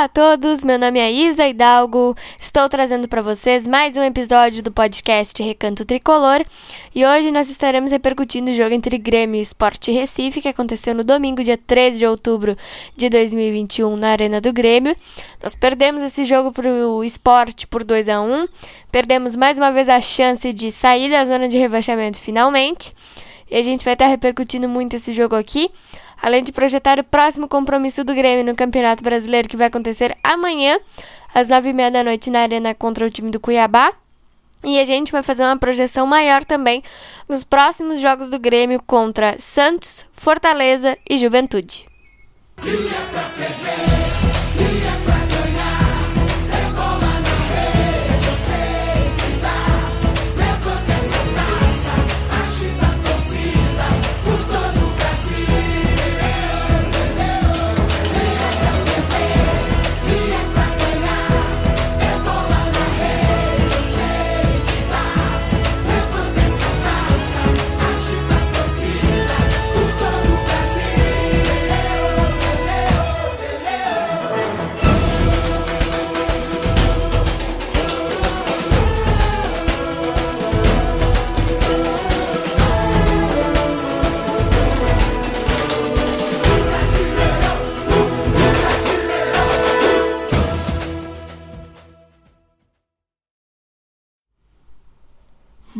Olá a todos, meu nome é Isa Hidalgo, estou trazendo para vocês mais um episódio do podcast Recanto Tricolor. E hoje nós estaremos repercutindo o jogo entre Grêmio e Sport Recife que aconteceu no domingo, dia 13 de outubro de 2021 na Arena do Grêmio. Nós perdemos esse jogo para o Sport por 2 a 1 perdemos mais uma vez a chance de sair da zona de rebaixamento finalmente. E a gente vai estar repercutindo muito esse jogo aqui além de projetar o próximo compromisso do Grêmio no Campeonato Brasileiro que vai acontecer amanhã, às nove e meia da noite, na Arena contra o time do Cuiabá. E a gente vai fazer uma projeção maior também nos próximos jogos do Grêmio contra Santos, Fortaleza e Juventude.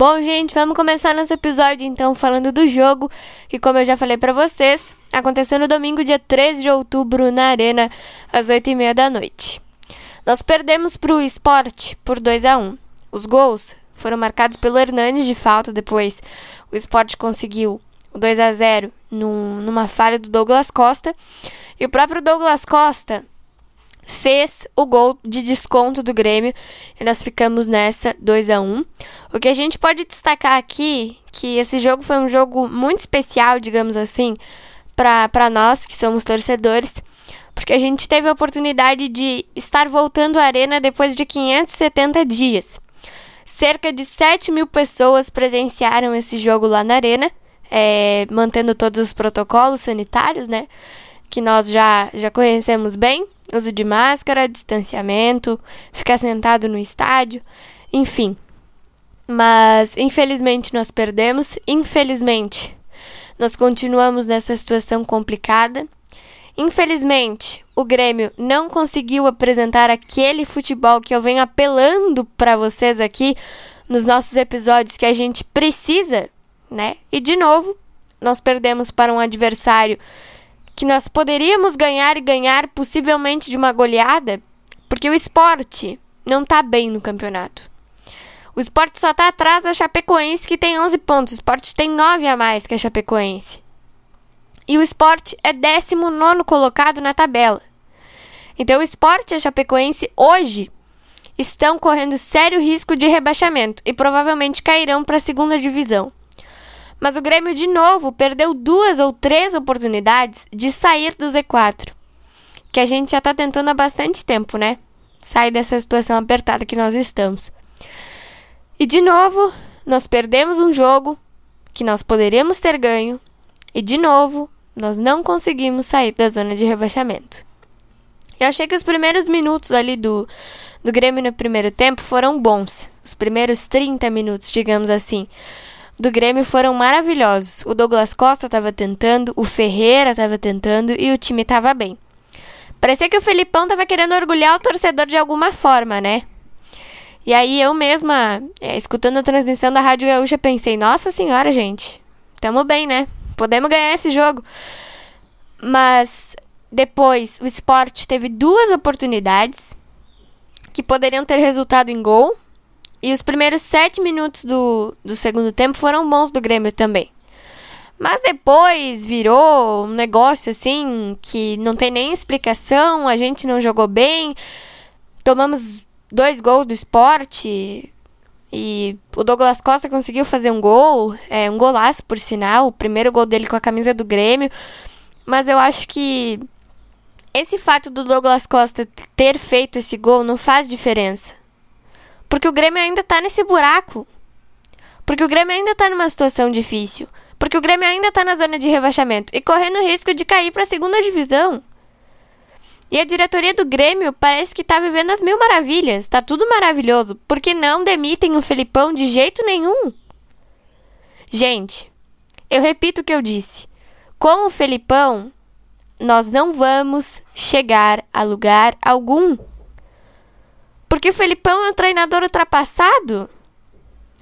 Bom, gente, vamos começar nosso episódio então falando do jogo, que como eu já falei para vocês, aconteceu no domingo, dia 13 de outubro, na Arena, às 8h30 da noite. Nós perdemos para o Sport por 2 a 1 Os gols foram marcados pelo Hernanes de falta, depois o Sport conseguiu o 2 a 0 num, numa falha do Douglas Costa, e o próprio Douglas Costa fez o gol de desconto do Grêmio e nós ficamos nessa 2 a 1. O que a gente pode destacar aqui que esse jogo foi um jogo muito especial, digamos assim, para nós que somos torcedores, porque a gente teve a oportunidade de estar voltando à arena depois de 570 dias. Cerca de 7 mil pessoas presenciaram esse jogo lá na arena, é, mantendo todos os protocolos sanitários, né? Que nós já, já conhecemos bem uso de máscara, distanciamento, ficar sentado no estádio, enfim. Mas infelizmente nós perdemos, infelizmente nós continuamos nessa situação complicada. Infelizmente, o Grêmio não conseguiu apresentar aquele futebol que eu venho apelando para vocês aqui nos nossos episódios que a gente precisa, né? E de novo, nós perdemos para um adversário que nós poderíamos ganhar e ganhar possivelmente de uma goleada, porque o esporte não está bem no campeonato. O esporte só está atrás da Chapecoense, que tem 11 pontos. O esporte tem 9 a mais que a Chapecoense. E o esporte é 19 colocado na tabela. Então, o esporte e a Chapecoense hoje estão correndo sério risco de rebaixamento e provavelmente cairão para a segunda divisão. Mas o Grêmio, de novo, perdeu duas ou três oportunidades de sair do Z4. Que a gente já está tentando há bastante tempo, né? Sair dessa situação apertada que nós estamos. E de novo, nós perdemos um jogo que nós poderíamos ter ganho. E de novo, nós não conseguimos sair da zona de rebaixamento. Eu achei que os primeiros minutos ali do, do Grêmio no primeiro tempo foram bons. Os primeiros 30 minutos, digamos assim do Grêmio foram maravilhosos. O Douglas Costa estava tentando, o Ferreira estava tentando e o time estava bem. Parecia que o Felipão estava querendo orgulhar o torcedor de alguma forma, né? E aí eu mesma, é, escutando a transmissão da Rádio Gaúcha, pensei, nossa senhora, gente, tamo bem, né? Podemos ganhar esse jogo. Mas depois o esporte teve duas oportunidades que poderiam ter resultado em gol, e os primeiros sete minutos do, do segundo tempo foram bons do Grêmio também. Mas depois virou um negócio assim que não tem nem explicação, a gente não jogou bem. Tomamos dois gols do esporte. E o Douglas Costa conseguiu fazer um gol, é, um golaço por sinal, o primeiro gol dele com a camisa do Grêmio. Mas eu acho que esse fato do Douglas Costa ter feito esse gol não faz diferença. Porque o Grêmio ainda tá nesse buraco. Porque o Grêmio ainda tá numa situação difícil. Porque o Grêmio ainda tá na zona de rebaixamento e correndo risco de cair para a segunda divisão. E a diretoria do Grêmio parece que tá vivendo as mil maravilhas, tá tudo maravilhoso, porque não demitem o Felipão de jeito nenhum. Gente, eu repito o que eu disse. Com o Felipão, nós não vamos chegar a lugar algum. Porque o Felipão é um treinador ultrapassado.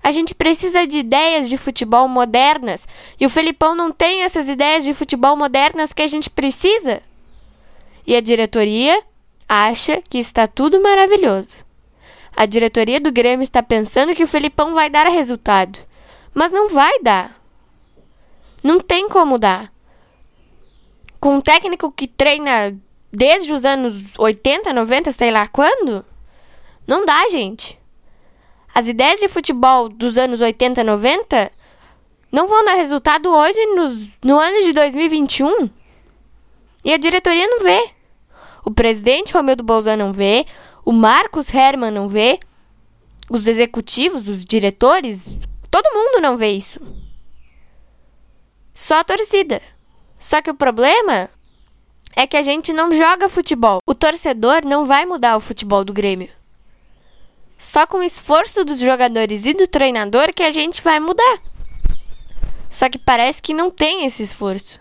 A gente precisa de ideias de futebol modernas. E o Felipão não tem essas ideias de futebol modernas que a gente precisa. E a diretoria acha que está tudo maravilhoso. A diretoria do Grêmio está pensando que o Felipão vai dar resultado. Mas não vai dar. Não tem como dar. Com um técnico que treina desde os anos 80, 90, sei lá quando, não dá, gente. As ideias de futebol dos anos 80, 90 não vão dar resultado hoje nos, no ano de 2021. E a diretoria não vê. O presidente Romildo Bolzano não vê, o Marcos Herman não vê, os executivos, os diretores, todo mundo não vê isso. Só a torcida. Só que o problema é que a gente não joga futebol. O torcedor não vai mudar o futebol do Grêmio. Só com o esforço dos jogadores e do treinador que a gente vai mudar. Só que parece que não tem esse esforço.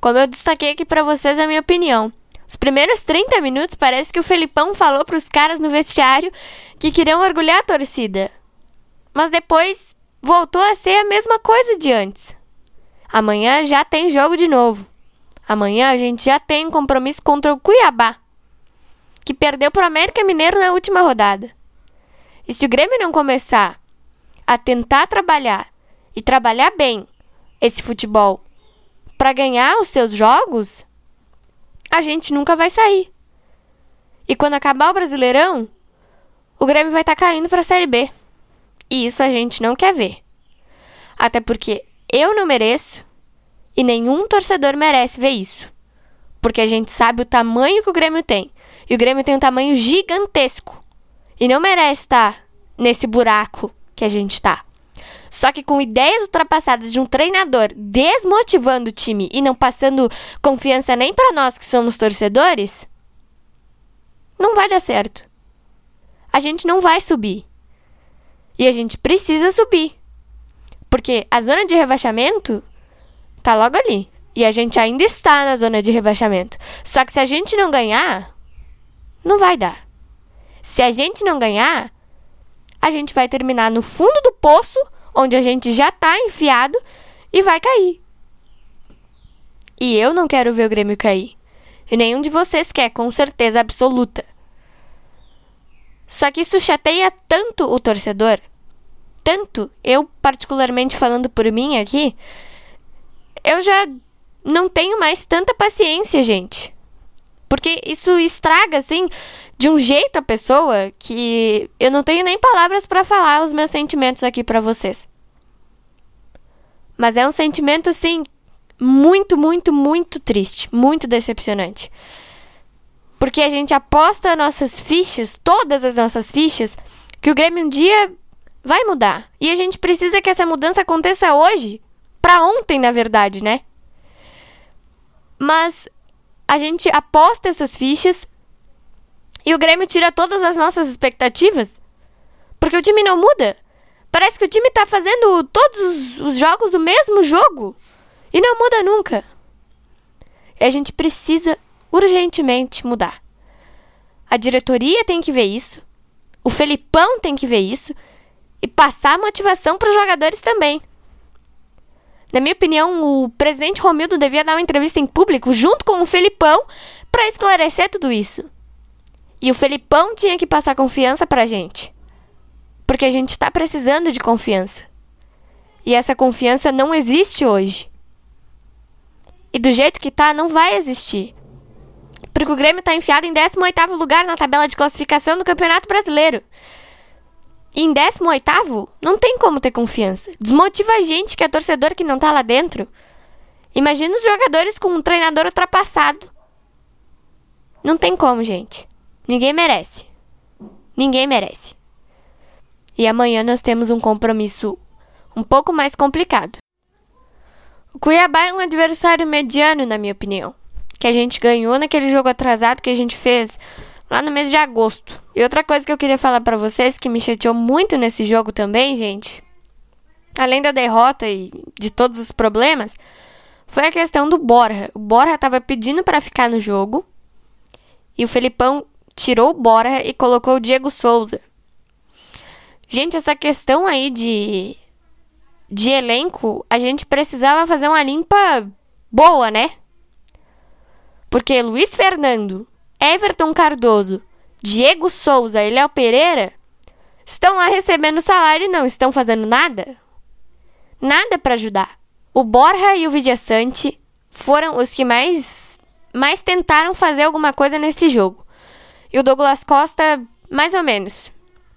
Como eu destaquei aqui para vocês a minha opinião. Os primeiros 30 minutos parece que o Felipão falou para os caras no vestiário que queriam orgulhar a torcida. Mas depois voltou a ser a mesma coisa de antes. Amanhã já tem jogo de novo. Amanhã a gente já tem compromisso contra o Cuiabá, que perdeu para o América Mineiro na última rodada. E se o Grêmio não começar a tentar trabalhar e trabalhar bem esse futebol para ganhar os seus jogos, a gente nunca vai sair. E quando acabar o Brasileirão, o Grêmio vai estar tá caindo para a Série B. E isso a gente não quer ver. Até porque eu não mereço e nenhum torcedor merece ver isso. Porque a gente sabe o tamanho que o Grêmio tem. E o Grêmio tem um tamanho gigantesco. E não merece estar nesse buraco que a gente está. Só que com ideias ultrapassadas de um treinador desmotivando o time e não passando confiança nem para nós que somos torcedores, não vai dar certo. A gente não vai subir. E a gente precisa subir. Porque a zona de rebaixamento tá logo ali. E a gente ainda está na zona de rebaixamento. Só que se a gente não ganhar, não vai dar. Se a gente não ganhar, a gente vai terminar no fundo do poço onde a gente já está enfiado e vai cair. E eu não quero ver o Grêmio cair. E nenhum de vocês quer, com certeza absoluta. Só que isso chateia tanto o torcedor, tanto, eu particularmente falando por mim aqui, eu já não tenho mais tanta paciência, gente. Porque isso estraga, assim, de um jeito a pessoa que eu não tenho nem palavras para falar os meus sentimentos aqui para vocês. Mas é um sentimento, assim, muito, muito, muito triste, muito decepcionante. Porque a gente aposta nossas fichas, todas as nossas fichas, que o Grêmio um dia vai mudar. E a gente precisa que essa mudança aconteça hoje. Pra ontem, na verdade, né? Mas a gente aposta essas fichas e o Grêmio tira todas as nossas expectativas. Porque o time não muda. Parece que o time tá fazendo todos os jogos o mesmo jogo. E não muda nunca. E a gente precisa urgentemente mudar. A diretoria tem que ver isso. O Felipão tem que ver isso. E passar motivação para os jogadores também. Na minha opinião, o presidente Romildo devia dar uma entrevista em público junto com o Felipão para esclarecer tudo isso. E o Felipão tinha que passar confiança para a gente. Porque a gente está precisando de confiança. E essa confiança não existe hoje. E do jeito que tá, não vai existir. Porque o Grêmio está enfiado em 18º lugar na tabela de classificação do Campeonato Brasileiro. Em 18 não tem como ter confiança. Desmotiva a gente que é torcedor que não tá lá dentro. Imagina os jogadores com um treinador ultrapassado. Não tem como, gente. Ninguém merece. Ninguém merece. E amanhã nós temos um compromisso um pouco mais complicado. O Cuiabá é um adversário mediano, na minha opinião. que a gente ganhou naquele jogo atrasado que a gente fez lá no mês de agosto. E outra coisa que eu queria falar para vocês que me chateou muito nesse jogo também, gente, além da derrota e de todos os problemas, foi a questão do Borja. O Borja tava pedindo para ficar no jogo e o Felipão tirou o Borja e colocou o Diego Souza. Gente, essa questão aí de de elenco, a gente precisava fazer uma limpa boa, né? Porque Luiz Fernando, Everton Cardoso, Diego Souza e Léo Pereira estão lá recebendo salário e não estão fazendo nada. Nada para ajudar. O Borja e o Vidiaçante foram os que mais mais tentaram fazer alguma coisa nesse jogo. E o Douglas Costa, mais ou menos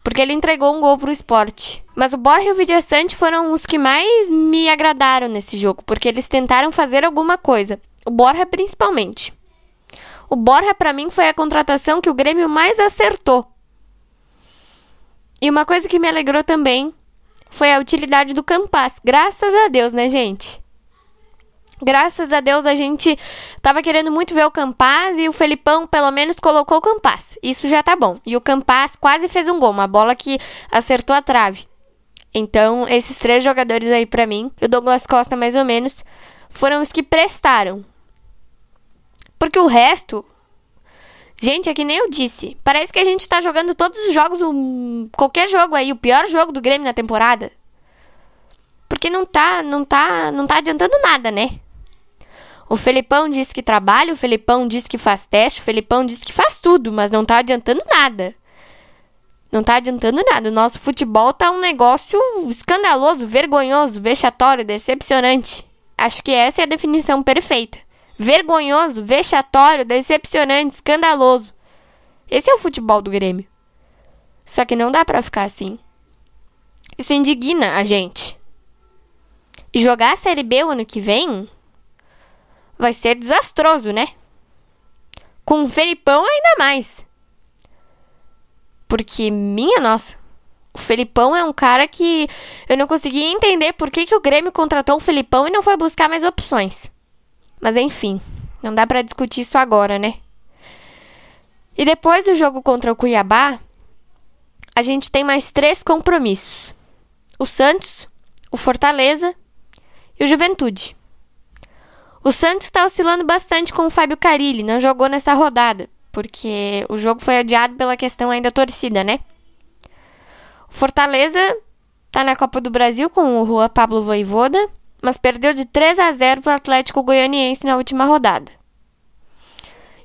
porque ele entregou um gol pro esporte. Mas o Borja e o Vidiaçante foram os que mais me agradaram nesse jogo, porque eles tentaram fazer alguma coisa. O Borja principalmente. O Borja para mim foi a contratação que o Grêmio mais acertou. E uma coisa que me alegrou também foi a utilidade do Campas. Graças a Deus, né, gente? Graças a Deus a gente tava querendo muito ver o Campas e o Felipão pelo menos colocou o Campas. Isso já tá bom. E o Campas quase fez um gol, uma bola que acertou a trave. Então, esses três jogadores aí para mim, o Douglas Costa mais ou menos, foram os que prestaram. Porque o resto, gente, é que nem eu disse, parece que a gente tá jogando todos os jogos, um, qualquer jogo aí, o pior jogo do Grêmio na temporada. Porque não tá, não tá, não tá adiantando nada, né? O Felipão diz que trabalha, o Felipão diz que faz teste, o Felipão diz que faz tudo, mas não tá adiantando nada. Não tá adiantando nada. O nosso futebol tá um negócio escandaloso, vergonhoso, vexatório, decepcionante. Acho que essa é a definição perfeita. Vergonhoso, vexatório, decepcionante, escandaloso. Esse é o futebol do Grêmio. Só que não dá para ficar assim. Isso indigna a gente. E jogar a Série B o ano que vem vai ser desastroso, né? Com o Felipão ainda mais. Porque, minha nossa, o Felipão é um cara que eu não conseguia entender por que, que o Grêmio contratou o Felipão e não foi buscar mais opções. Mas enfim, não dá para discutir isso agora, né? E depois do jogo contra o Cuiabá, a gente tem mais três compromissos: o Santos, o Fortaleza e o Juventude. O Santos está oscilando bastante com o Fábio Carilli, não jogou nessa rodada, porque o jogo foi adiado pela questão ainda torcida, né? O Fortaleza está na Copa do Brasil com o Juan Pablo Voivoda, mas perdeu de 3 a 0 para o Atlético Goianiense na última rodada.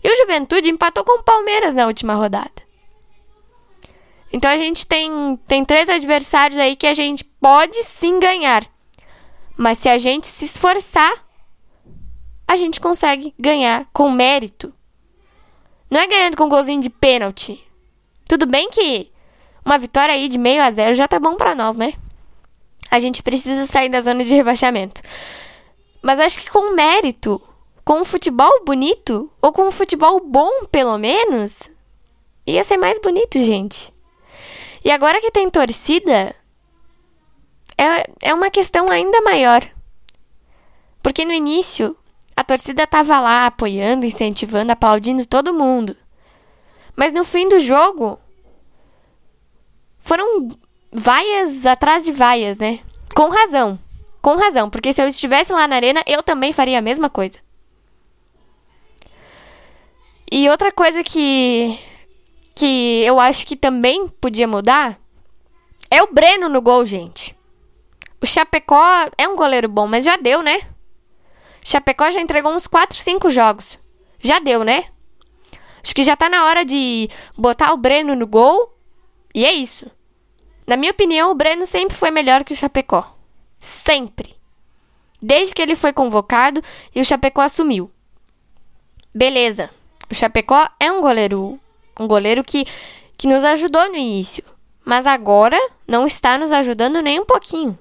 E o Juventude empatou com o Palmeiras na última rodada. Então a gente tem, tem três adversários aí que a gente pode sim ganhar. Mas se a gente se esforçar, a gente consegue ganhar com mérito. Não é ganhando com golzinho de pênalti. Tudo bem que uma vitória aí de meio a zero já tá bom para nós, né? A gente precisa sair da zona de rebaixamento. Mas acho que com mérito, com um futebol bonito, ou com um futebol bom, pelo menos, ia ser mais bonito, gente. E agora que tem torcida, é, é uma questão ainda maior. Porque no início, a torcida tava lá apoiando, incentivando, aplaudindo todo mundo. Mas no fim do jogo, foram vaias atrás de vaias, né? Com razão. Com razão, porque se eu estivesse lá na arena, eu também faria a mesma coisa. E outra coisa que que eu acho que também podia mudar é o Breno no gol, gente. O Chapecó é um goleiro bom, mas já deu, né? Chapecó já entregou uns 4, 5 jogos. Já deu, né? Acho que já tá na hora de botar o Breno no gol. E é isso. Na minha opinião, o Breno sempre foi melhor que o Chapecó. Sempre. Desde que ele foi convocado e o Chapecó assumiu. Beleza. O Chapecó é um goleiro, um goleiro que que nos ajudou no início, mas agora não está nos ajudando nem um pouquinho.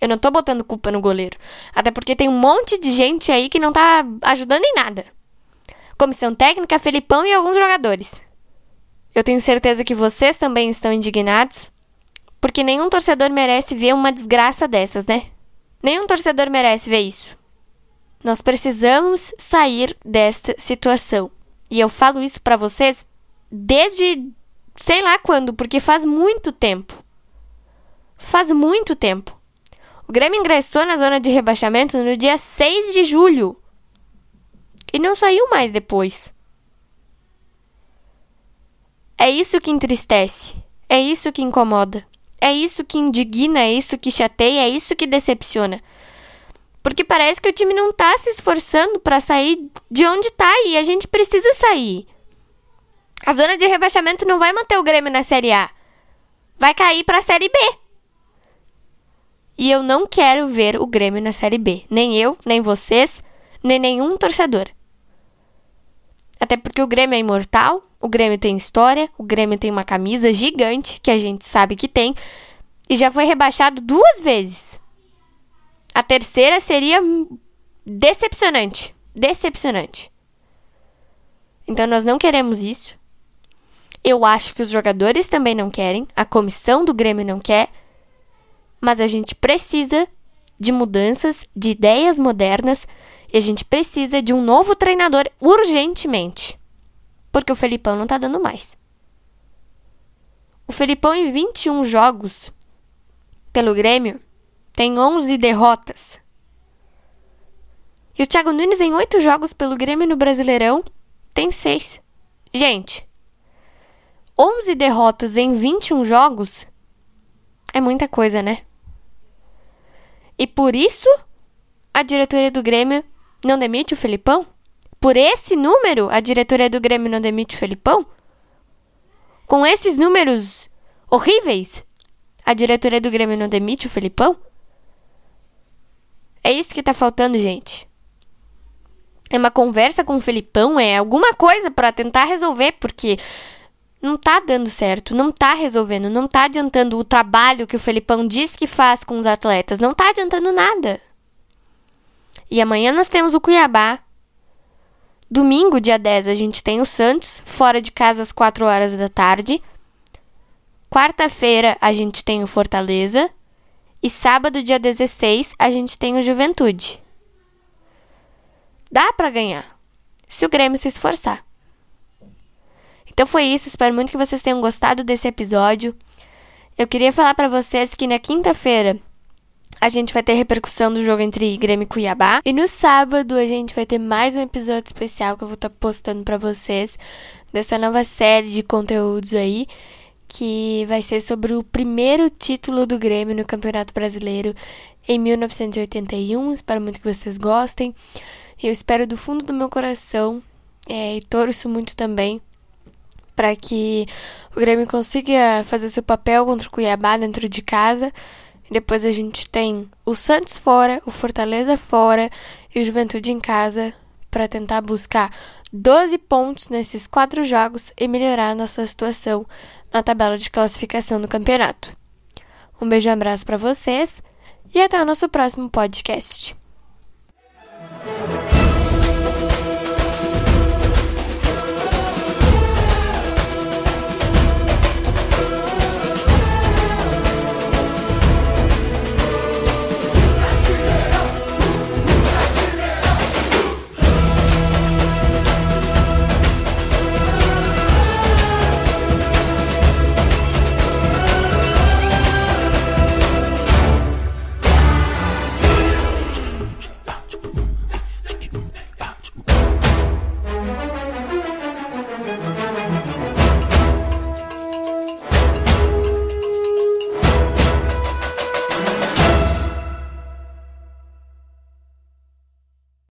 Eu não tô botando culpa no goleiro. Até porque tem um monte de gente aí que não tá ajudando em nada. Comissão técnica, Felipão e alguns jogadores. Eu tenho certeza que vocês também estão indignados, porque nenhum torcedor merece ver uma desgraça dessas, né? Nenhum torcedor merece ver isso. Nós precisamos sair desta situação. E eu falo isso para vocês desde sei lá quando, porque faz muito tempo. Faz muito tempo. O Grêmio ingressou na zona de rebaixamento no dia 6 de julho. E não saiu mais depois. É isso que entristece. É isso que incomoda. É isso que indigna, é isso que chateia, é isso que decepciona. Porque parece que o time não tá se esforçando para sair de onde tá e a gente precisa sair. A zona de rebaixamento não vai manter o Grêmio na Série A. Vai cair para a Série B. E eu não quero ver o Grêmio na Série B. Nem eu, nem vocês, nem nenhum torcedor. Até porque o Grêmio é imortal, o Grêmio tem história, o Grêmio tem uma camisa gigante, que a gente sabe que tem, e já foi rebaixado duas vezes. A terceira seria decepcionante. Decepcionante. Então nós não queremos isso. Eu acho que os jogadores também não querem, a comissão do Grêmio não quer, mas a gente precisa de mudanças, de ideias modernas, e a gente precisa de um novo treinador urgentemente. Porque o Felipão não tá dando mais. O Felipão, em 21 jogos pelo Grêmio, tem 11 derrotas. E o Thiago Nunes, em 8 jogos pelo Grêmio no Brasileirão, tem 6. Gente, 11 derrotas em 21 jogos é muita coisa, né? E por isso a diretoria do Grêmio não demite o Felipão? Por esse número, a diretoria do Grêmio não demite o Felipão? Com esses números horríveis, a diretoria do Grêmio não demite o Felipão? É isso que tá faltando, gente. É uma conversa com o Felipão, é alguma coisa para tentar resolver, porque não tá dando certo, não tá resolvendo, não tá adiantando o trabalho que o Felipão diz que faz com os atletas, não tá adiantando nada. E amanhã nós temos o Cuiabá. Domingo, dia 10, a gente tem o Santos, fora de casa às 4 horas da tarde. Quarta-feira, a gente tem o Fortaleza. E sábado, dia 16, a gente tem o Juventude. Dá para ganhar, se o Grêmio se esforçar. Então foi isso, espero muito que vocês tenham gostado desse episódio. Eu queria falar para vocês que na quinta-feira a gente vai ter repercussão do jogo entre Grêmio e Cuiabá. E no sábado a gente vai ter mais um episódio especial que eu vou estar tá postando para vocês dessa nova série de conteúdos aí, que vai ser sobre o primeiro título do Grêmio no Campeonato Brasileiro em 1981. Espero muito que vocês gostem. Eu espero do fundo do meu coração é, e torço muito também para que o Grêmio consiga fazer seu papel contra o Cuiabá dentro de casa. Depois a gente tem o Santos fora, o Fortaleza fora e o Juventude em casa para tentar buscar 12 pontos nesses quatro jogos e melhorar a nossa situação na tabela de classificação do campeonato. Um beijo e um abraço para vocês e até o nosso próximo podcast.